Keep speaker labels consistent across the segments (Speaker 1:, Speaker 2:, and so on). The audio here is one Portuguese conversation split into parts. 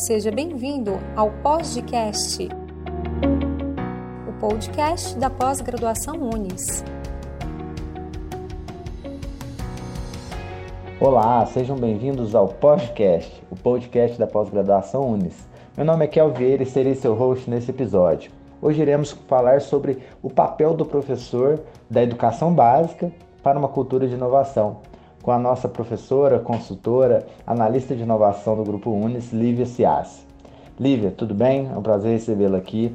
Speaker 1: Seja bem-vindo ao Podcast, o podcast da pós-graduação Unis.
Speaker 2: Olá, sejam bem-vindos ao Podcast, o podcast da pós-graduação Unis. Meu nome é Kel Vieira e serei seu host nesse episódio. Hoje iremos falar sobre o papel do professor da educação básica para uma cultura de inovação, com a nossa professora, consultora, analista de inovação do Grupo Unis, Lívia Ciassi. Lívia, tudo bem? É um prazer recebê-la aqui.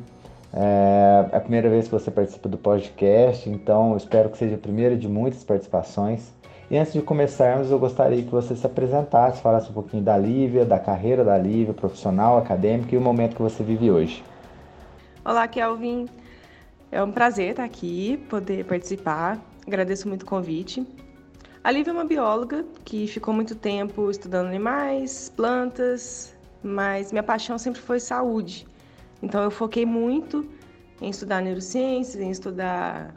Speaker 2: É, é a primeira vez que você participa do podcast, então espero que seja a primeira de muitas participações. E antes de começarmos, eu gostaria que você se apresentasse, falasse um pouquinho da Lívia, da carreira da Lívia, profissional, acadêmica e o momento que você vive hoje.
Speaker 3: Olá, Kelvin. É um prazer estar aqui, poder participar. Agradeço muito o convite. A Lívia é uma bióloga que ficou muito tempo estudando animais, plantas, mas minha paixão sempre foi saúde. Então eu foquei muito em estudar neurociências, em estudar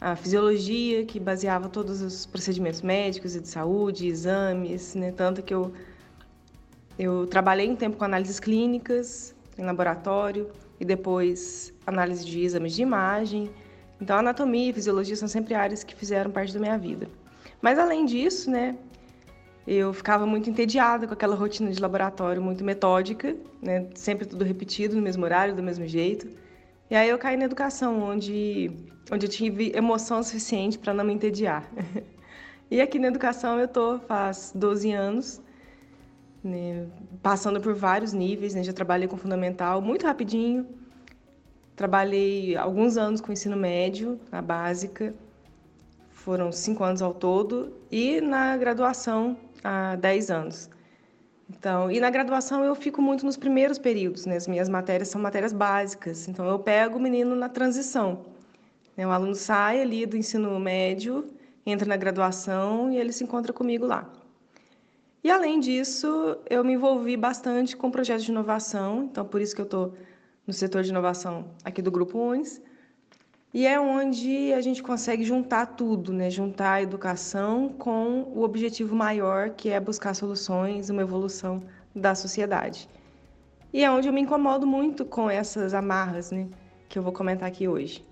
Speaker 3: a fisiologia, que baseava todos os procedimentos médicos e de saúde, exames, né? Tanto que eu, eu trabalhei um tempo com análises clínicas em laboratório e depois análise de exames de imagem. Então, anatomia e fisiologia são sempre áreas que fizeram parte da minha vida. Mas além disso, né, eu ficava muito entediada com aquela rotina de laboratório muito metódica, né, sempre tudo repetido no mesmo horário, do mesmo jeito. E aí eu caí na educação, onde, onde eu tive emoção suficiente para não me entediar. e aqui na educação eu tô faz 12 anos, né, passando por vários níveis, né, já trabalhei com fundamental muito rapidinho, trabalhei alguns anos com ensino médio, a básica, foram cinco anos ao todo, e na graduação, há dez anos. Então, e na graduação eu fico muito nos primeiros períodos, né? As minhas matérias são matérias básicas, então eu pego o menino na transição. Né? O aluno sai ali do ensino médio, entra na graduação e ele se encontra comigo lá. E além disso, eu me envolvi bastante com projetos de inovação, então por isso que eu estou no setor de inovação aqui do Grupo UNES, e é onde a gente consegue juntar tudo, né? Juntar a educação com o objetivo maior, que é buscar soluções, uma evolução da sociedade. E é onde eu me incomodo muito com essas amarras, né? Que eu vou comentar aqui hoje.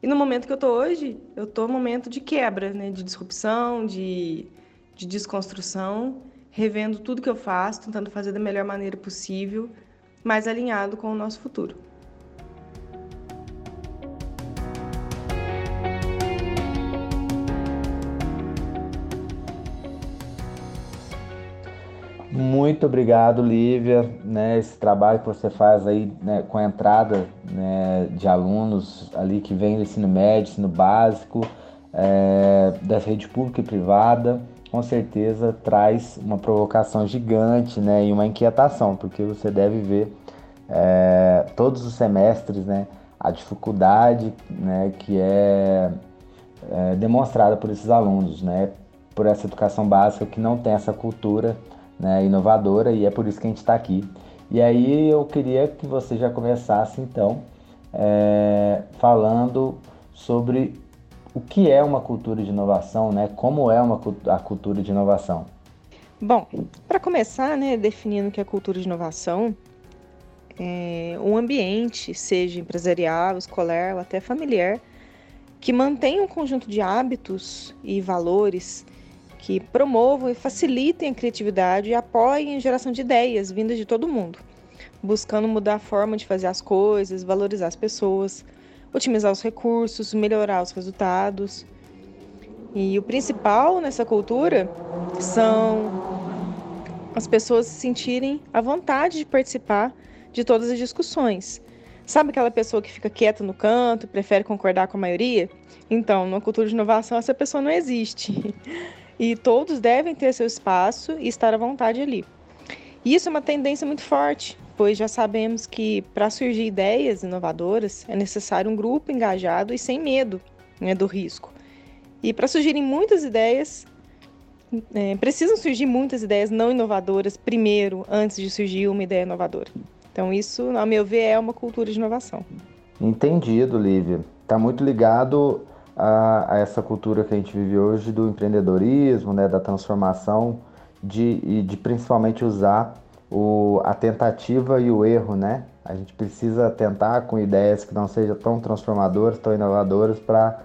Speaker 3: E no momento que eu estou hoje, eu estou no momento de quebra, né? De disrupção, de, de desconstrução, revendo tudo que eu faço, tentando fazer da melhor maneira possível, mais alinhado com o nosso futuro.
Speaker 2: Muito obrigado, Lívia. Né, esse trabalho que você faz aí né, com a entrada né, de alunos ali que vêm do ensino médio, ensino básico, é, da rede pública e privada, com certeza traz uma provocação gigante né, e uma inquietação, porque você deve ver é, todos os semestres né, a dificuldade né, que é, é demonstrada por esses alunos, né, por essa educação básica que não tem essa cultura né, inovadora e é por isso que a gente está aqui. E aí eu queria que você já começasse então é, falando sobre o que é uma cultura de inovação, né? Como é uma a cultura de inovação?
Speaker 3: Bom, para começar, né, definindo o que é cultura de inovação, é um ambiente, seja empresarial, escolar ou até familiar, que mantém um conjunto de hábitos e valores que promovam e facilitem a criatividade e apoiem a geração de ideias vindas de todo mundo, buscando mudar a forma de fazer as coisas, valorizar as pessoas, otimizar os recursos, melhorar os resultados. E o principal nessa cultura são as pessoas se sentirem à vontade de participar de todas as discussões. Sabe aquela pessoa que fica quieta no canto, prefere concordar com a maioria? Então, numa cultura de inovação, essa pessoa não existe. e todos devem ter seu espaço e estar à vontade ali. Isso é uma tendência muito forte, pois já sabemos que para surgir ideias inovadoras é necessário um grupo engajado e sem medo né, do risco. E para surgirem muitas ideias, é, precisam surgir muitas ideias não inovadoras primeiro, antes de surgir uma ideia inovadora. Então, isso, ao meu ver, é uma cultura de inovação.
Speaker 2: Entendido, Lívia. Está muito ligado a, a, essa cultura que a gente vive hoje do empreendedorismo, né, da transformação, de, de principalmente usar o, a tentativa e o erro, né? A gente precisa tentar com ideias que não sejam tão transformadoras, tão inovadoras para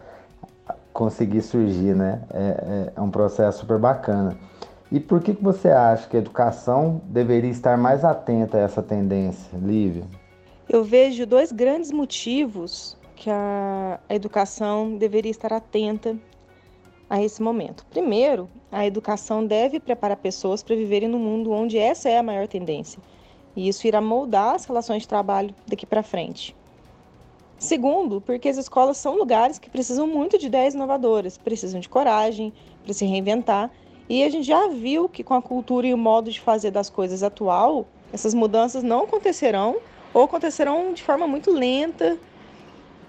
Speaker 2: conseguir surgir, né? É, é, é, um processo super bacana. E por que, que você acha que a educação deveria estar mais atenta a essa tendência, Lívia?
Speaker 3: Eu vejo dois grandes motivos que a, a educação deveria estar atenta a esse momento. Primeiro, a educação deve preparar pessoas para viverem no mundo onde essa é a maior tendência. E isso irá moldar as relações de trabalho daqui para frente. Segundo, porque as escolas são lugares que precisam muito de ideias inovadoras, precisam de coragem para se reinventar. E a gente já viu que com a cultura e o modo de fazer das coisas atual, essas mudanças não acontecerão ou acontecerão de forma muito lenta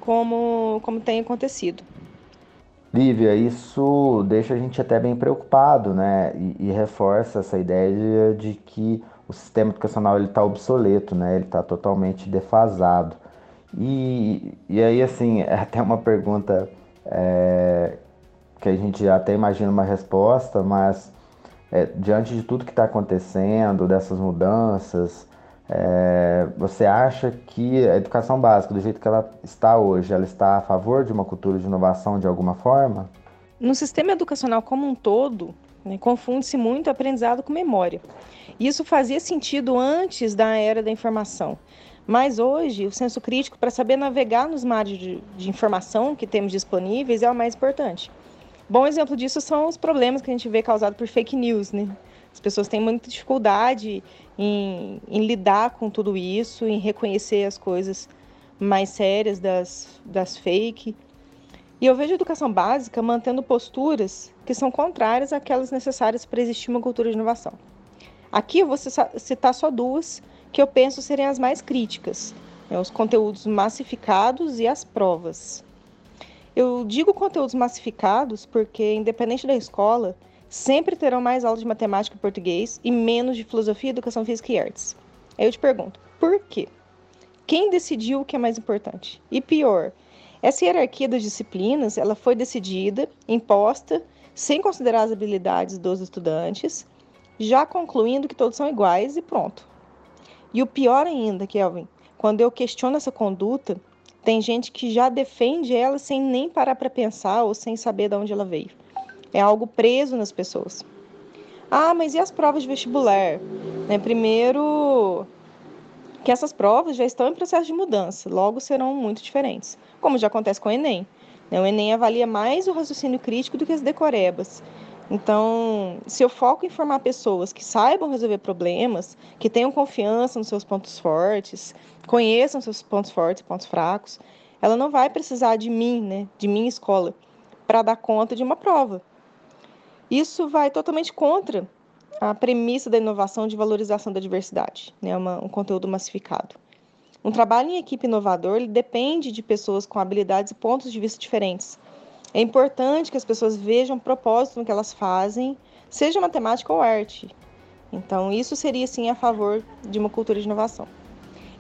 Speaker 3: como, como tem acontecido.
Speaker 2: Lívia, isso deixa a gente até bem preocupado, né? E, e reforça essa ideia de, que o sistema educacional ele está obsoleto, né? Ele está totalmente defasado. E, e aí, assim, é até uma pergunta é, que a gente até imagina uma resposta, mas é, diante de tudo que está acontecendo, dessas mudanças, é, você acha que a educação básica, do jeito que ela está hoje, ela está a favor de uma cultura de inovação de alguma forma?
Speaker 3: No sistema educacional como um todo, né, confunde-se muito aprendizado com memória. Isso fazia sentido antes da era da informação. Mas hoje, o senso crítico para saber navegar nos mares de, de, informação que temos disponíveis é o mais importante. Bom exemplo disso são os problemas que a gente vê causados por fake news, né? As pessoas têm muita dificuldade em, em, lidar com tudo isso, em reconhecer as coisas mais sérias das, das fake. E eu vejo a educação básica mantendo posturas que são contrárias àquelas necessárias para existir uma cultura de inovação. Aqui eu vou citar só duas que eu penso serem as mais críticas: né, os conteúdos massificados e as provas. Eu digo conteúdos massificados porque, independente da escola, sempre terão mais aulas de matemática e português e menos de filosofia, educação física e artes. Aí eu te pergunto, por quê? Quem decidiu o que é mais importante? E pior, essa hierarquia das disciplinas, ela foi decidida, imposta, sem considerar as habilidades dos estudantes, já concluindo que todos são iguais e pronto. E o pior ainda, Kelvin, quando eu questiono essa conduta, tem gente que já defende ela sem nem parar para pensar ou sem saber de onde ela veio. É algo preso nas pessoas. Ah, mas e as provas de vestibular? Né, primeiro, que essas provas já estão em processo de mudança, logo serão muito diferentes, como já acontece com o Enem. Né, o Enem avalia mais o raciocínio crítico do que as decorebas. Então, se eu foco em formar pessoas que saibam resolver problemas, que tenham confiança nos seus pontos fortes, conheçam seus pontos fortes e pontos fracos, ela não vai precisar de mim, né, de minha escola, para dar conta de uma prova. Isso vai totalmente contra a premissa da inovação de valorização da diversidade, né? Uma, um conteúdo massificado. Um trabalho em equipe inovador ele depende de pessoas com habilidades e pontos de vista diferentes. É importante que as pessoas vejam propósito no que elas fazem, seja matemática ou arte. Então, isso seria sim a favor de uma cultura de inovação.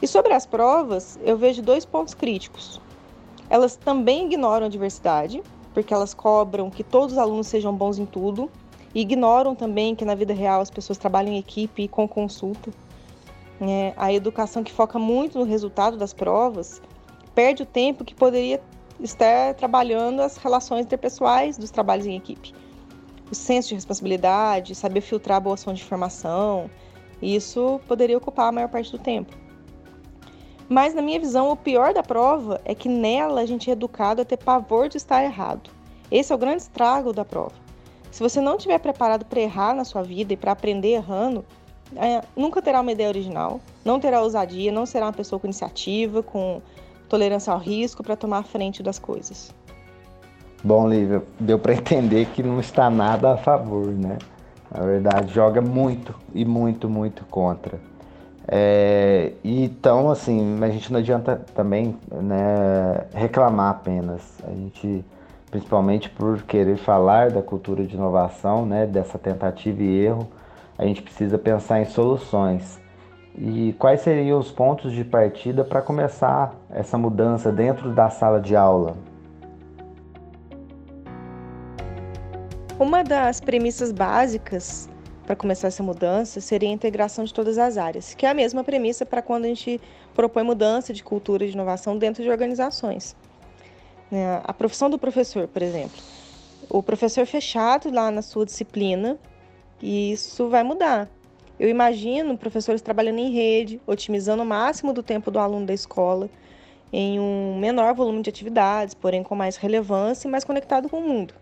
Speaker 3: E sobre as provas, eu vejo dois pontos críticos. Elas também ignoram a diversidade, porque elas cobram que todos os alunos sejam bons em tudo e ignoram também que na vida real as pessoas trabalham em equipe e com consulta. É, a educação que foca muito no resultado das provas perde o tempo que poderia estar trabalhando as relações interpessoais dos trabalhos em equipe. O senso de responsabilidade, saber filtrar a boa ação de informação, isso poderia ocupar a maior parte do tempo. Mas, na minha visão, o pior da prova é que nela a gente é educado a ter pavor de estar errado. Esse é o grande estrago da prova. Se você não estiver preparado para errar na sua vida e para aprender errando, é, nunca terá uma ideia original, não terá ousadia, não será uma pessoa com iniciativa, com tolerância ao risco para tomar a frente das coisas.
Speaker 2: Bom, Lívia, deu para entender que não está nada a favor, né? Na verdade, joga muito e muito, muito contra. É, então, assim, a gente não adianta também né, reclamar apenas. A gente, principalmente por querer falar da cultura de inovação, né, dessa tentativa e erro, a gente precisa pensar em soluções. E quais seriam os pontos de partida para começar essa mudança dentro da sala de aula?
Speaker 3: Uma das premissas básicas para começar essa mudança seria a integração de todas as áreas, que é a mesma premissa para quando a gente propõe mudança de cultura de inovação dentro de organizações. Né? A profissão do professor, por exemplo. O professor fechado lá na sua disciplina, e isso vai mudar. Eu imagino professores trabalhando em rede, otimizando o máximo do tempo do aluno da escola, em um menor volume de atividades, porém com mais relevância e mais conectado com o mundo.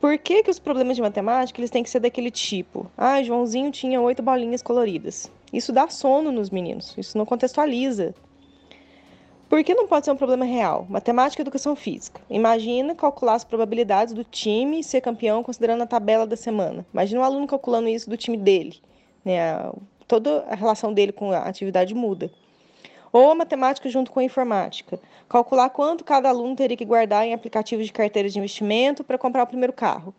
Speaker 3: Por que, que os problemas de matemática eles têm que ser daquele tipo? Ah, Joãozinho tinha oito bolinhas coloridas. Isso dá sono nos meninos, isso não contextualiza. Por que não pode ser um problema real? Matemática e educação física. Imagina calcular as probabilidades do time ser campeão considerando a tabela da semana. Imagina um aluno calculando isso do time dele. Né? Toda a relação dele com a atividade muda. Ou matemática junto com informática. Calcular quanto cada aluno teria que guardar em aplicativos de carteira de investimento para comprar o primeiro carro.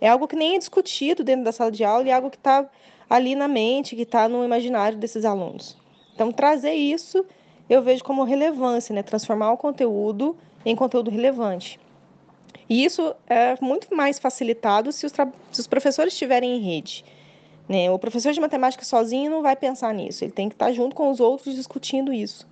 Speaker 3: É algo que nem é discutido dentro da sala de aula e é algo que está ali na mente, que está no imaginário desses alunos. Então, trazer isso eu vejo como relevância, né? transformar o conteúdo em conteúdo relevante. E isso é muito mais facilitado se os, se os professores estiverem em rede. Né? O professor de matemática sozinho não vai pensar nisso, ele tem que estar junto com os outros discutindo isso.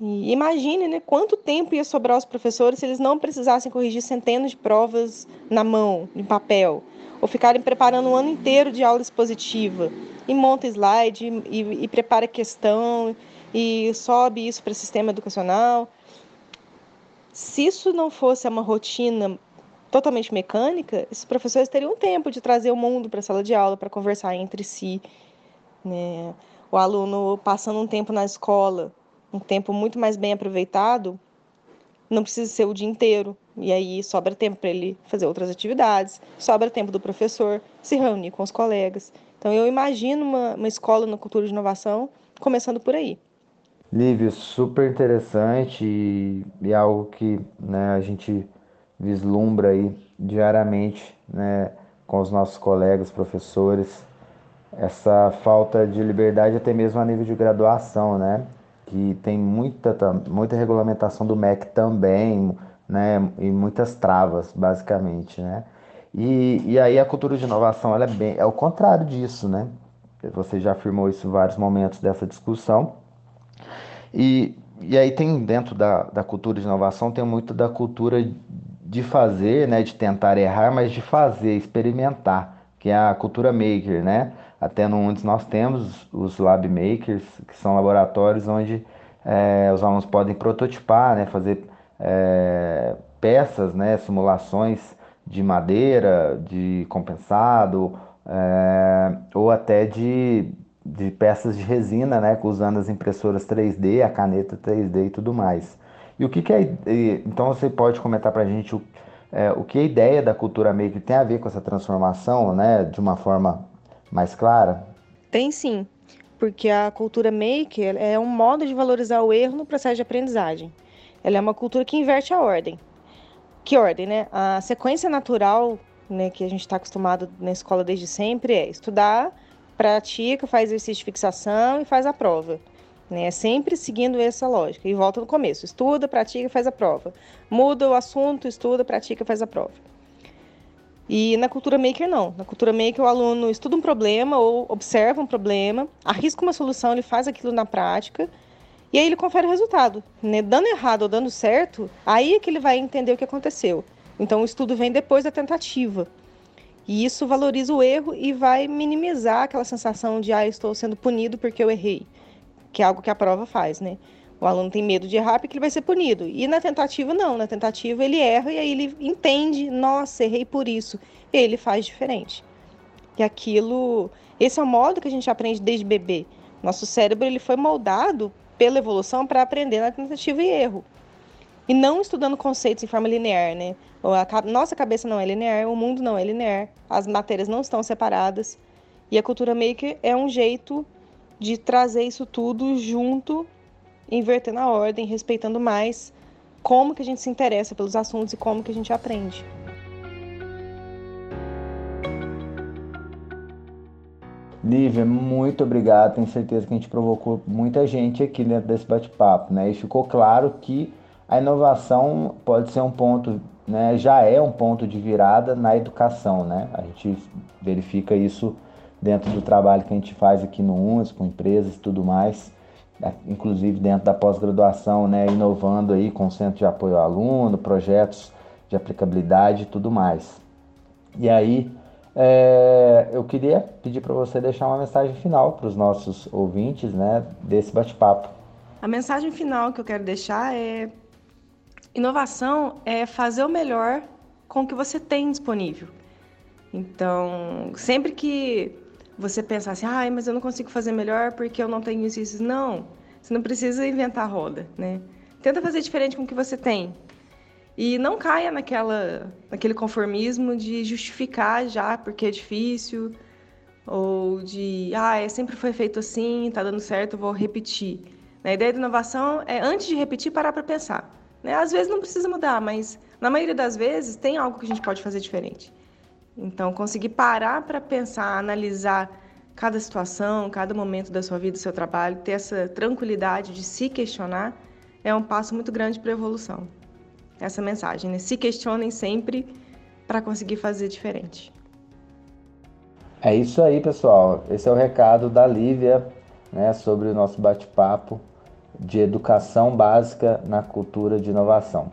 Speaker 3: E imagine né, quanto tempo ia sobrar aos professores se eles não precisassem corrigir centenas de provas na mão, em papel, ou ficarem preparando um ano inteiro de aula expositiva, e monta slide, e, e prepara questão, e sobe isso para o sistema educacional. Se isso não fosse uma rotina totalmente mecânica, esses professores teriam tempo de trazer o mundo para a sala de aula para conversar entre si. Né? O aluno passando um tempo na escola, um tempo muito mais bem aproveitado, não precisa ser o dia inteiro. E aí sobra tempo para ele fazer outras atividades, sobra tempo do professor se reunir com os colegas. Então eu imagino uma, uma escola na cultura de inovação começando por aí.
Speaker 2: Lívio, super interessante e, e algo que né, a gente vislumbra aí diariamente, né, com os nossos colegas professores, essa falta de liberdade até mesmo a nível de graduação, né, que tem muita, muita regulamentação do MEC também, né, e muitas travas, basicamente, né. E, e aí a cultura de inovação, ela é bem, é o contrário disso, né, você já afirmou isso em vários momentos dessa discussão, e, e aí tem dentro da, da cultura de inovação, tem muito da cultura de fazer, né, de tentar errar, mas de fazer, experimentar, que é a cultura maker, né? Até no UNDES nós temos os lab makers, que são laboratórios onde é, os alunos podem prototipar, né, fazer é, peças, né, simulações de madeira, de compensado, é, ou até de, de peças de resina, né, usando as impressoras 3D, a caneta 3D e tudo mais. E o que, que é. Então você pode comentar para a gente o, é, o que a ideia da cultura maker tem a ver com essa transformação, né, de uma forma mais clara?
Speaker 3: Tem sim, porque a cultura maker é um modo de valorizar o erro no processo de aprendizagem. Ela é uma cultura que inverte a ordem. Que ordem, né? A sequência natural né, que a gente está acostumado na escola desde sempre é estudar, pratica, faz exercício de fixação e faz a prova né? Sempre seguindo essa lógica. E volta no começo: estuda, pratica, faz a prova. Muda o assunto, estuda, pratica, faz a prova. E na cultura maker, não. Na cultura maker, o aluno estuda um problema ou observa um problema, arrisca uma solução, ele faz aquilo na prática e aí ele confere o resultado. Né? Dando errado ou dando certo, aí é que ele vai entender o que aconteceu. Então, o estudo vem depois da tentativa. E isso valoriza o erro e vai minimizar aquela sensação de, ah, estou sendo punido porque eu errei que é algo que a prova faz, né? O aluno tem medo de errar porque ele vai ser punido. E na tentativa, não. Na tentativa, ele erra e aí ele entende: nossa, errei por isso. E ele faz diferente. E aquilo. Esse é o modo que a gente aprende desde bebê. Nosso cérebro ele foi moldado pela evolução para aprender na tentativa e erro. E não estudando conceitos em forma linear, né? A nossa cabeça não é linear, o mundo não é linear, as matérias não estão separadas. E a cultura maker é um jeito de trazer isso tudo junto, invertendo a ordem, respeitando mais como que a gente se interessa pelos assuntos e como que a gente aprende.
Speaker 2: Lívia, muito obrigado. Tenho certeza que a gente provocou muita gente aqui dentro desse bate-papo, né? E ficou claro que a inovação pode ser um ponto né, já é um ponto de virada na educação, né? A gente verifica isso dentro do trabalho que a gente faz aqui no UNS, com empresas e tudo mais, né, inclusive dentro da pós-graduação, né, inovando aí com centro de apoio ao aluno, projetos de aplicabilidade e tudo mais. E aí, é, eu queria pedir para você deixar uma mensagem final para os nossos ouvintes, né, desse bate-papo.
Speaker 3: A mensagem final que eu quero deixar é Inovação é fazer o melhor com o que você tem disponível. Então, sempre que você pensar assim, ah, mas eu não consigo fazer melhor porque eu não tenho isso, isso. Não, você não precisa inventar a roda, né? Tenta fazer diferente com o que você tem. E não caia naquela, naquele conformismo de justificar já porque é difícil, ou de, ah, é, sempre foi feito assim, tá dando certo, vou repetir. A ideia da inovação é, antes de repetir, parar para pensar. Né? Às vezes não precisa mudar, mas na maioria das vezes tem algo que a gente pode fazer diferente. Então, conseguir parar para pensar, analisar cada situação, cada momento da sua vida, do seu trabalho, ter essa tranquilidade de se questionar, é um passo muito grande para a evolução. Essa mensagem, né? Se questionem sempre para conseguir fazer diferente.
Speaker 2: É isso aí, pessoal. Esse é o recado da Lívia né, sobre o nosso bate-papo de educação básica na cultura de inovação.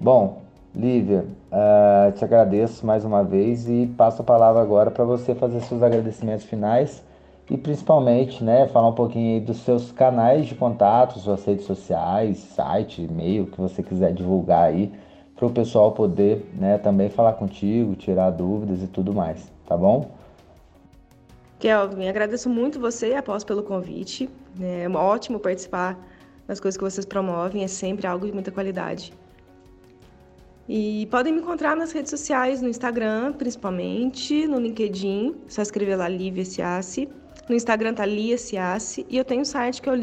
Speaker 2: Bom, Lívia, uh, te agradeço mais uma vez e passo a palavra agora para você fazer seus agradecimentos finais e principalmente, né, falar um pouquinho dos seus canais de contato, suas redes sociais, site, e-mail, que você quiser divulgar aí, para o pessoal poder, né, também falar contigo, tirar dúvidas e tudo mais, tá bom?
Speaker 3: Kelvin, agradeço muito você, após pelo convite. É ótimo participar das coisas que vocês promovem, é sempre algo de muita qualidade. E podem me encontrar nas redes sociais, no Instagram, principalmente, no LinkedIn, só escrever lá Lívia Ciassi. No Instagram tá Lia Ciassi e eu tenho um site que é o.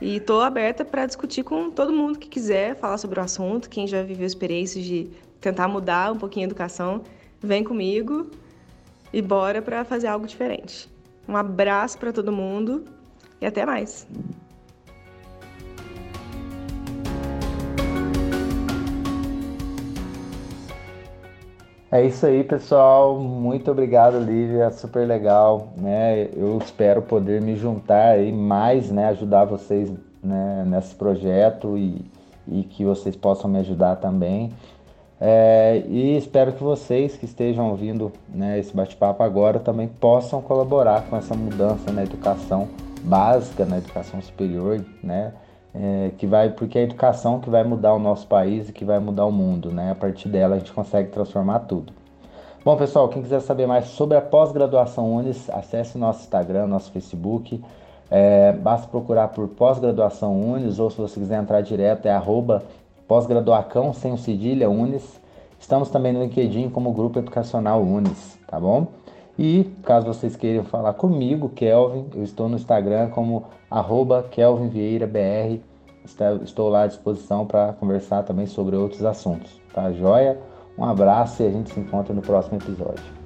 Speaker 3: E estou aberta para discutir com todo mundo que quiser falar sobre o assunto, quem já viveu experiências de tentar mudar um pouquinho a educação, vem comigo e bora para fazer algo diferente. Um abraço para todo mundo e até mais.
Speaker 2: É isso aí, pessoal. Muito obrigado, Lívia. Super legal, né? Eu espero poder me juntar aí mais, né? Ajudar vocês né? nesse projeto e, e que vocês possam me ajudar também. É, e espero que vocês que estejam ouvindo né, esse bate-papo agora também possam colaborar com essa mudança na educação básica, na educação superior, né? É, que vai, porque é a educação que vai mudar o nosso país e que vai mudar o mundo, né? A partir dela a gente consegue transformar tudo. Bom, pessoal, quem quiser saber mais sobre a pós-graduação Unis, acesse nosso Instagram, nosso Facebook. É, basta procurar por pós-graduação Unis, ou se você quiser entrar direto, é arroba pós-graduacão, sem o cedilha, Unis. Estamos também no LinkedIn como Grupo Educacional Unis, tá bom? E caso vocês queiram falar comigo, Kelvin, eu estou no Instagram como KelvinVieiraBR. Estou lá à disposição para conversar também sobre outros assuntos, tá joia? Um abraço e a gente se encontra no próximo episódio.